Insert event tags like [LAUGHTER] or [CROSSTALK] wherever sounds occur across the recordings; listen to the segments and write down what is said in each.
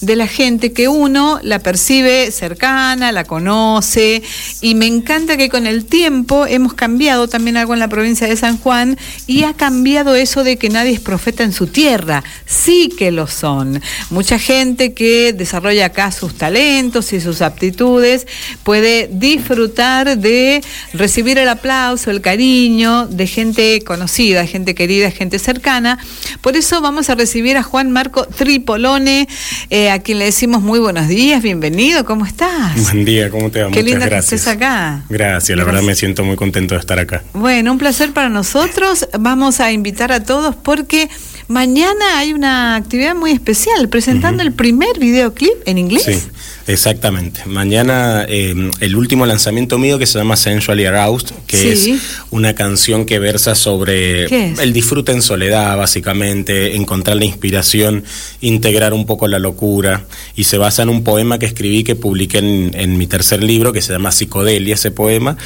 de la gente que uno la percibe cercana, la conoce y me encanta que con el tiempo hemos cambiado también algo en la provincia de San Juan y ha cambiado eso de que nadie es profeta en su tierra, sí que lo son. Mucha gente que desarrolla acá sus talentos y sus aptitudes puede disfrutar de recibir el aplauso, el cariño de gente conocida, gente querida, gente cercana. Por eso vamos a recibir a Juan Marco Tripolone. Eh, a quien le decimos muy buenos días, bienvenido, ¿cómo estás? Buen día, ¿cómo te va? Qué Muchas lindo gracias. que estés acá. Gracias, la verdad me siento muy contento de estar acá. Bueno, un placer para nosotros. Vamos a invitar a todos porque mañana hay una actividad muy especial, presentando el primer videoclip en inglés. Sí, exactamente. Mañana eh, el último lanzamiento mío que se llama Sensually Aroused, que Sí. es una canción que versa sobre el disfrute en soledad, básicamente, encontrar la inspiración, integrar un poco la locura, y se basa en un poema que escribí que publiqué en, en mi tercer libro, que se llama Psicodelia, ese poema,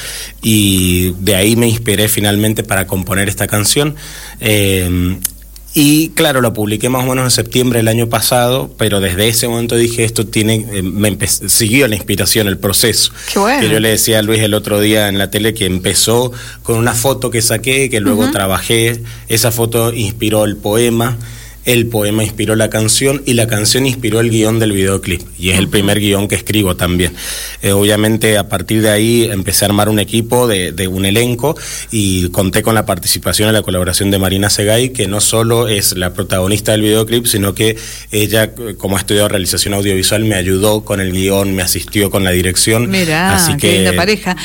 y de ahí me inspiré finalmente para componer esta canción. Eh, y claro, lo publiqué más o menos en septiembre del año pasado, pero desde ese momento dije esto tiene, eh, me siguió la inspiración, el proceso. Qué bueno. Que yo le decía a Luis el otro día en la tele que empezó con una foto que saqué, que luego trabajé, esa foto inspiró el poema. El poema inspiró la canción y la canción inspiró el guion del videoclip. Y es el primer guion que escribo también. Eh, obviamente a partir de ahí empecé a armar un equipo de, de un elenco y conté con la participación y la colaboración de Marina Segay, que no solo es la protagonista del videoclip, sino que ella, eh, como ha estudiado realización audiovisual, me ayudó con el guion, me asistió con la dirección. Mira, Así qué que, linda pareja.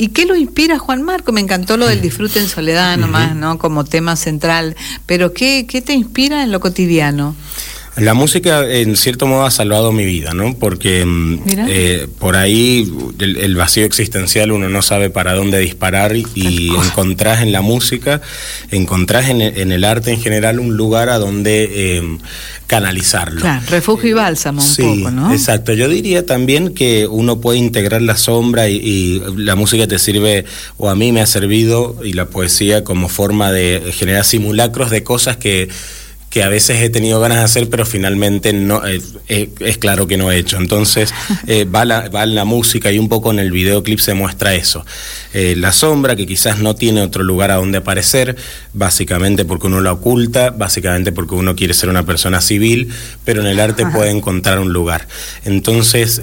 ¿Y qué lo inspira a Juan Marco? Me encantó lo del disfrute en soledad nomás, ¿no? Como tema central. Pero ¿qué, qué te inspira en lo cotidiano? La música en cierto modo ha salvado mi vida, ¿no? Porque mm, eh, por ahí el, el vacío existencial uno no sabe para dónde disparar y, y encontrás en la música, encontrás en, el- en el arte en general un lugar a donde eh, canalizarlo. Claro, refugio y bálsamo un Sí, poco, ¿no? Exacto. Yo diría también que uno puede integrar la sombra y, y la música te sirve, o a mí me ha servido, y la poesía como forma de generar simulacros de cosas que que a veces he tenido ganas de hacer, pero finalmente no eh, eh, es claro que no he hecho. Entonces, [LAUGHS] eh, va, la, va la música y un poco en el videoclip se muestra eso. Eh, la sombra, que quizás no tiene otro lugar a donde aparecer, básicamente porque uno la oculta, básicamente porque uno quiere ser una persona civil, pero en el arte puede encontrar un lugar. Entonces,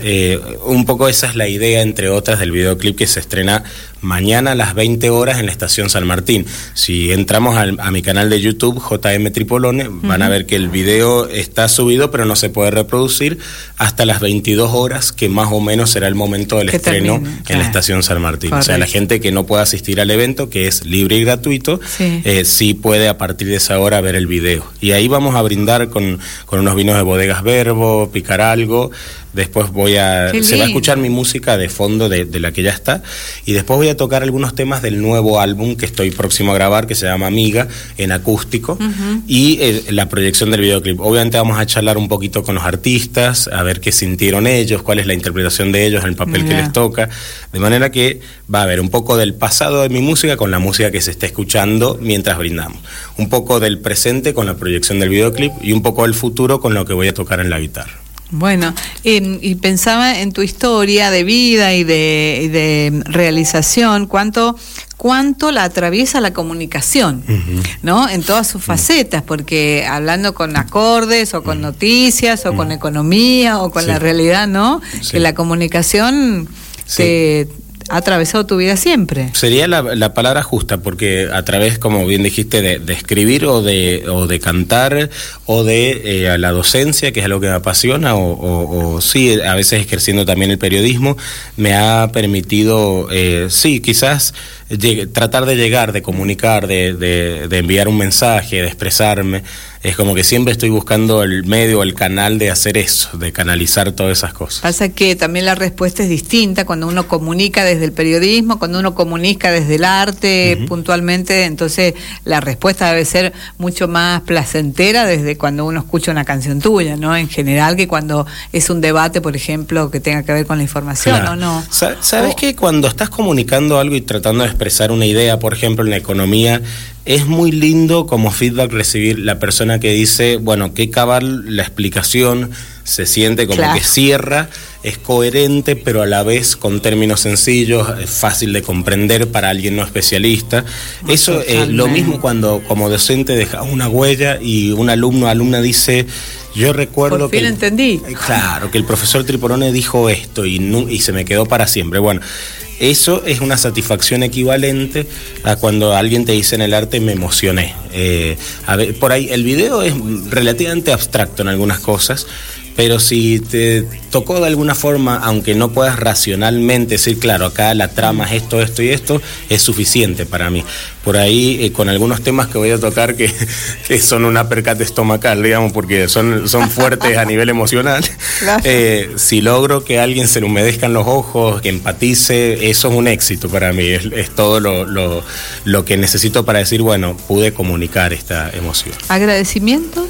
un poco esa es la idea, entre otras, del videoclip que se estrena mañana a las 20 horas en la estación San Martín. Si entramos al- a, mi canal de YouTube, JM Tripolone, van a ver que el video está subido, pero no se puede reproducir hasta las 22 horas, que más o menos será el momento del Que estreno termine, en claro. la estación San Martín. O sea, la gente que no pueda asistir al evento, que es libre y gratuito, Sí. eh, sí puede a partir de esa hora ver el video. Y ahí vamos a brindar con, con unos vinos de bodegas Verbo, picar algo. Después voy a. Se va a escuchar mi música de fondo de, de la que ya está. Y después voy a tocar algunos temas del nuevo álbum que estoy próximo a grabar, que se llama Amiga, en acústico. Y eh, la proyección del videoclip. Obviamente vamos a charlar un poquito con los artistas, a ver qué sintieron ellos, cuál es la interpretación de ellos, el papel que les toca. De manera que va a haber un poco del pasado de mi música con la música que se está escuchando mientras brindamos. Un poco del presente con la proyección del videoclip y un poco del futuro con lo que voy a tocar en la guitarra. Bueno, em, y pensaba en tu historia de vida y de, y de realización, cuánto, cuánto la atraviesa la comunicación, ¿no? En todas sus facetas, porque hablando con acordes o con noticias o con economía o con Sí. la realidad, ¿no? Sí. Que la comunicación Sí. te ha atravesado tu vida siempre. Sería la, la palabra justa, porque a través, como bien dijiste, de, escribir o de, o de cantar o de eh, la docencia, que es algo que me apasiona, o, o- o sí, a veces ejerciendo también el periodismo, me ha permitido, eh, sí, quizás tratar de llegar, de comunicar, de, de- de enviar un mensaje, de expresarme. Es como que siempre estoy buscando el medio, el canal de hacer eso, de canalizar todas esas cosas. Pasa que también la respuesta es distinta cuando uno comunica desde el periodismo, cuando uno comunica desde el arte puntualmente, entonces la respuesta debe ser mucho más placentera desde cuando uno escucha una canción tuya, ¿no? En general que cuando es un debate, por ejemplo, que tenga que ver con la información, Claro. ¿o no? Sa- ¿Sabes que cuando estás comunicando algo y tratando de expresar una idea, por ejemplo, en la economía, es muy lindo como feedback recibir la persona que dice, bueno, qué cabal la explicación, se siente como que cierra, es coherente, pero a la vez con términos sencillos, es fácil de comprender para alguien no especialista. Eso es lo mismo cuando como docente deja una huella y un alumno alumna dice, yo recuerdo Por fin que... entendí. Claro, que el profesor Triporone dijo esto y, y se me quedó para siempre. Bueno, eso es una satisfacción equivalente a cuando alguien te dice en el arte me emocioné. Eh, a ver, por ahí el video es relativamente abstracto en algunas cosas, pero si te tocó de alguna forma, aunque no puedas racionalmente decir, claro, acá la trama es esto, esto y esto, es suficiente para mí. Por ahí, eh, con algunos temas que voy a tocar que, [LAUGHS] que son una percate estomacal, digamos, porque son, son fuertes a nivel emocional, [LAUGHS] eh, si logro que alguien se le humedezcan los ojos, que empatice, eso es un éxito para mí, es, es todo lo, lo, lo que necesito para decir, bueno, pude comunicar esta emoción. ¿Agradecimientos?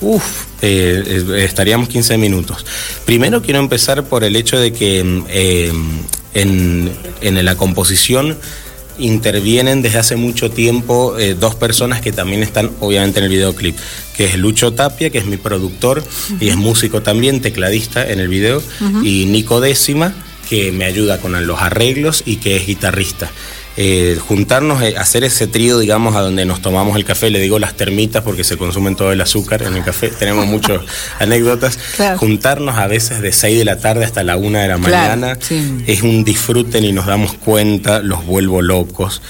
Uf, eh, estaríamos 15 minutos. Primero quiero empezar por el hecho de que eh, en, en, la composición intervienen desde hace mucho tiempo eh, dos personas que también están obviamente en el videoclip, que es Lucho Tapia, que es mi productor uh -huh. y es músico también, tecladista en el video, uh -huh. y Nico Décima, que me ayuda con los arreglos y que es guitarrista eh, juntarnos, eh, hacer ese trío, digamos, a donde nos tomamos el café, le digo las termitas porque se consumen todo el azúcar en el café, [LAUGHS] tenemos muchas anécdotas, claro. juntarnos a veces de 6 de la tarde hasta la 1 de la mañana, claro, sí. es un disfrute y nos damos cuenta, los vuelvo locos.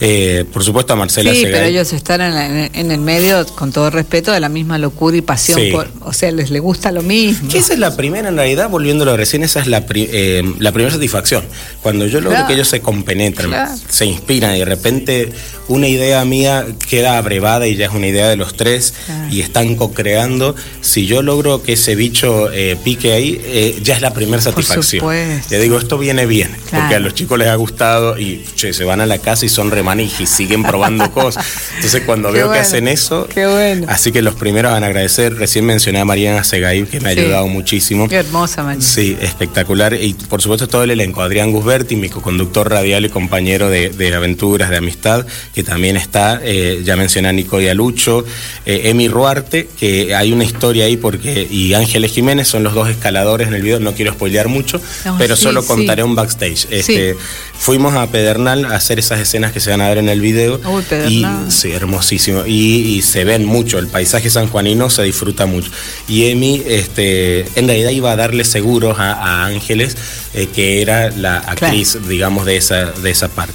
Eh, por supuesto a Marcela Sí, pero ellos están en, la, en, el medio, con todo respeto, de la misma locura y pasión, sí. por, o sea, les, les gusta lo mismo. Que esa es la primera, en realidad, volviéndolo recién, esa es la, pri eh, la primera satisfacción, cuando yo logro claro. que ellos se compenetren se inspiran y de repente una idea mía queda abrevada y ya es una idea de los tres y están co-creando. Si yo logro que ese bicho eh, pique ahí, eh, ya es la primera satisfacción. Ya digo, esto viene bien, claro. porque a los chicos les ha gustado y che, se van a la casa y son remanijos y siguen probando [LAUGHS] cosas. Entonces cuando veo bueno, que hacen eso, qué bueno. así que los primeros van a agradecer. Recién mencioné a Mariana Segay, que me ha ayudado muchísimo. Qué hermosa, Mariana. Sí, espectacular. Y por supuesto todo el elenco. Adrián Gusberti, mi co-conductor radial y compañero de, de aventuras, de amistad, que también está, eh, ya mencioné a Nico y a Lucho, eh, Emi Ruarte, que hay una historia ahí porque, y Ángeles Jiménez son los dos escaladores en el video, no quiero spoilear mucho, no, pero sí, solo contaré sí. un backstage. Este, sí. Fuimos a Pedernal a hacer esas escenas que se van a ver en el video. Uy, y sí, hermosísimo. Y, y, se ven mucho, el paisaje sanjuanino se disfruta mucho. Y Emi, este, en realidad iba a darle seguros a, a Ángeles, eh, que era la actriz, claro. digamos, de esa, de esa parte.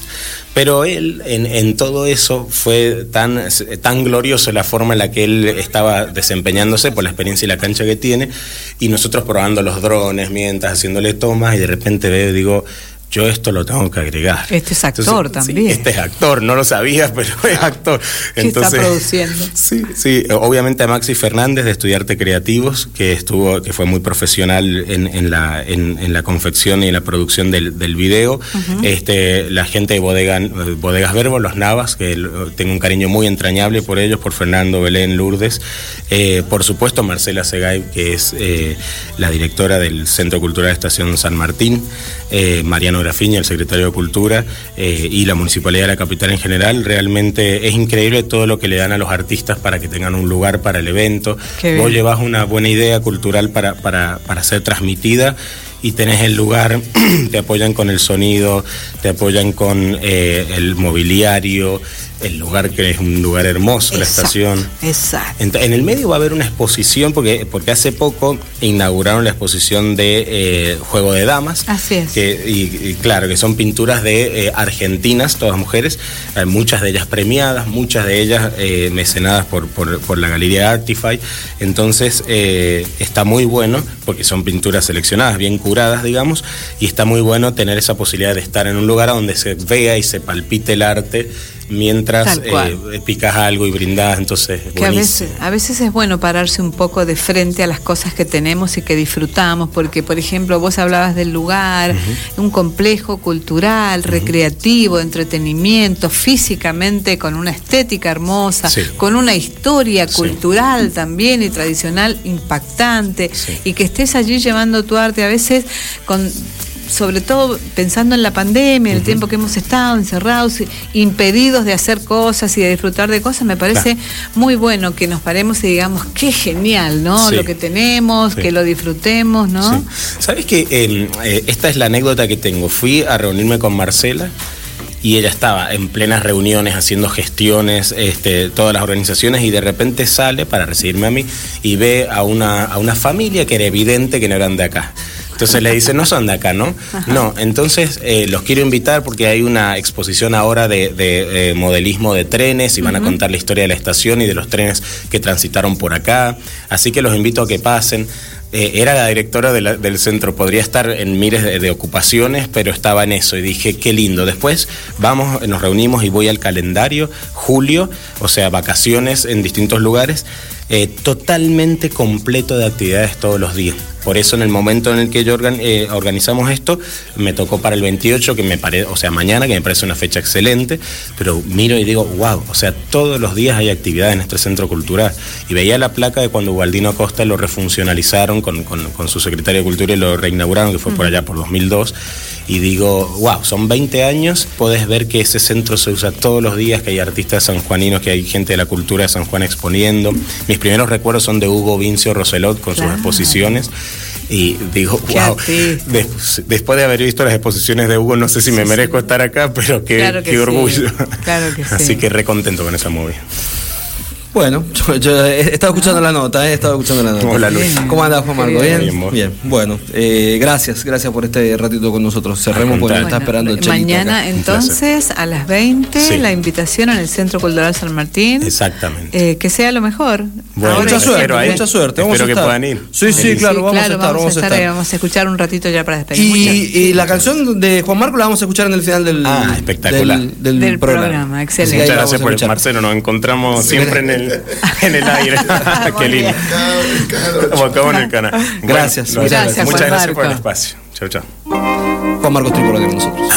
Pero él, en, en, todo eso, fue tan, tan glorioso la forma en la que él estaba desempeñándose por la experiencia y la cancha que tiene, y nosotros probando los drones mientras haciéndole tomas, y de repente veo, digo, yo esto lo tengo que agregar. Este es actor Entonces, también. Sí, este es actor, no lo sabías, [LAUGHS] pero es actor. ¿Qué Entonces, está produciendo? [LAUGHS] Sí, sí, obviamente a Maxi Fernández de Estudiarte Creativos, que estuvo, que fue muy profesional en, en la, en, en, la confección y en la producción del, del video. Uh -huh. este, la gente de Bodega, Bodegas Verbo, los Navas, que tengo un cariño muy entrañable por ellos, por Fernando Belén Lourdes. Eh, por supuesto, Marcela Segay, que es eh, la directora del Centro Cultural Estación San Martín. Eh, Mariano Grafiña, el secretario de Cultura, eh, y la Municipalidad de la Capital en general. Realmente es increíble todo lo que le dan a los artistas para que tengan un lugar para el evento. Vos llevas una buena idea cultural para, para, para ser transmitida y tenés el lugar, [CLEARS THROAT] te apoyan con el sonido, te apoyan con eh, el mobiliario, el lugar que es un lugar hermoso, exacto, la estación. Exacto. En, el medio va a haber una exposición, porque, porque hace poco inauguraron la exposición de eh, Juego de Damas. Así es. Que, y, y, claro, que son pinturas de eh, argentinas, todas mujeres, eh, muchas de ellas premiadas, muchas de ellas eh, mecenadas por, por, por, la Galería Artify. Entonces está muy bueno, porque son pinturas seleccionadas, bien curadas, digamos, y está muy bueno tener esa posibilidad de estar en un lugar donde se vea y se palpite el arte mientras eh, picas algo y brindas, entonces que a veces, a veces es bueno pararse un poco de frente a las cosas que tenemos y que disfrutamos, porque por ejemplo vos hablabas del lugar, uh -huh. un complejo cultural, uh -huh. recreativo, de entretenimiento, físicamente con una estética hermosa, sí. con una historia cultural sí. también y tradicional impactante, sí. y que estés allí llevando tu arte a veces con sobre todo pensando en la pandemia, en el tiempo que hemos estado encerrados, impedidos de hacer cosas y de disfrutar de cosas, me parece muy bueno que nos paremos y digamos, qué genial, ¿no? Lo que tenemos, que lo disfrutemos, ¿no? ¿Sabes que eh, esta es la anécdota que tengo? Fui a reunirme con Marcela y ella estaba en plenas reuniones haciendo gestiones, este, todas las organizaciones, y de repente sale para recibirme a mí y ve a una, a una familia que era evidente que no eran de acá. Entonces le dice, no son de acá, ¿no? No, entonces eh, los quiero invitar porque hay una exposición ahora de, eh, modelismo de trenes y van a contar la historia de la estación y de los trenes que transitaron por acá. Así que los invito a que pasen. Eh, era la directora del centro, podría estar en miles de, ocupaciones, pero estaba en eso y dije, qué lindo. Después vamos, nos reunimos y voy al calendario, julio, o sea, vacaciones en distintos lugares, eh, totalmente completo de actividades todos los días. Por eso en el momento en el que yo eh, organizamos esto, me tocó para el 28, que me parece, o sea, mañana, que me parece una fecha excelente, pero miro y digo, wow, o sea, todos los días hay actividad en este centro cultural. Y veía la placa de cuando Gualdino Acosta lo refuncionalizaron con, su secretario de Cultura y lo reinauguraron, que fue por allá por 2002 y digo, wow, son 20 años, podés ver que ese centro se usa todos los días, que hay artistas sanjuaninos, que hay gente de la cultura de San Juan exponiendo. Mis primeros recuerdos son de Hugo Vincio Roselot con sus exposiciones. Y digo, wow, después de haber visto las exposiciones de Hugo, no sé si me merezco estar acá, pero qué, qué orgullo. Claro que [LAUGHS] Así que recontento con esa movie. Bueno, yo, he estado escuchando la nota, eh, he estado escuchando la nota. Hola Luis. ¿Cómo andas, Juan Marco? ¿Bien? Bien, Bueno, eh, gracias, gracias por este ratito con nosotros. Cerremos porque nos está esperando el Mañana entonces a las 20 la invitación en el Centro Cultural San Martín. Exactamente. Eh, que sea lo mejor. mucha suerte, mucha suerte. Espero que puedan ir. Sí, sí, claro, vamos a estar. Vamos, a estar, vamos a escuchar un ratito ya para despedir. Y, y, la canción de Juan Marco la vamos a escuchar en el final del, ah, espectacular. del, programa. Excelente. Muchas gracias por Marcelo, nos encontramos siempre en el el aire. [LAUGHS] Qué lindo. Como acabo en el canal. Gracias. gracias, muchas gracias por el espacio. Chao, chao. Juan Marcos Tripolo con nosotros.